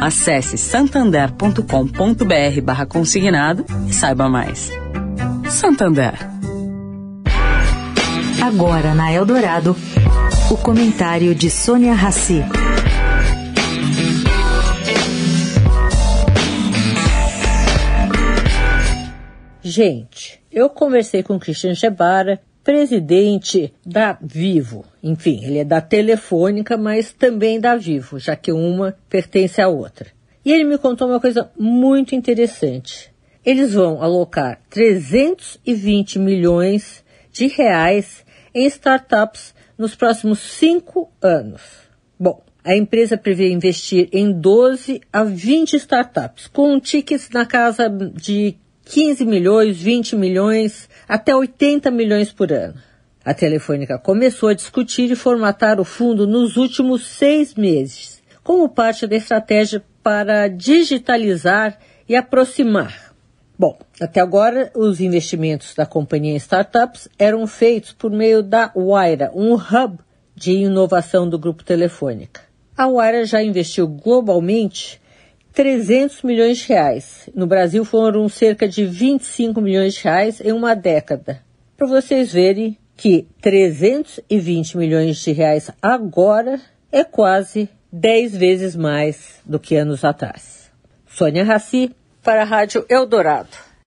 Acesse santander.com.br barra consignado e saiba mais. Santander. Agora na Eldorado, o comentário de Sônia Rassi. Gente, eu conversei com Christian Gebara, presidente da Vivo. Enfim, ele é da Telefônica, mas também da Vivo, já que uma pertence à outra. E ele me contou uma coisa muito interessante. Eles vão alocar 320 milhões de reais em startups nos próximos cinco anos. Bom, a empresa prevê investir em 12 a 20 startups, com tickets na casa de 15 milhões, 20 milhões, até 80 milhões por ano. A Telefônica começou a discutir e formatar o fundo nos últimos seis meses, como parte da estratégia para digitalizar e aproximar. Bom, até agora os investimentos da companhia em startups eram feitos por meio da Waira, um hub de inovação do grupo Telefônica. A Waira já investiu globalmente 300 milhões de reais. No Brasil foram cerca de 25 milhões de reais em uma década. Para vocês verem que 320 milhões de reais agora é quase 10 vezes mais do que anos atrás. Sônia Raci, para a Rádio Eldorado.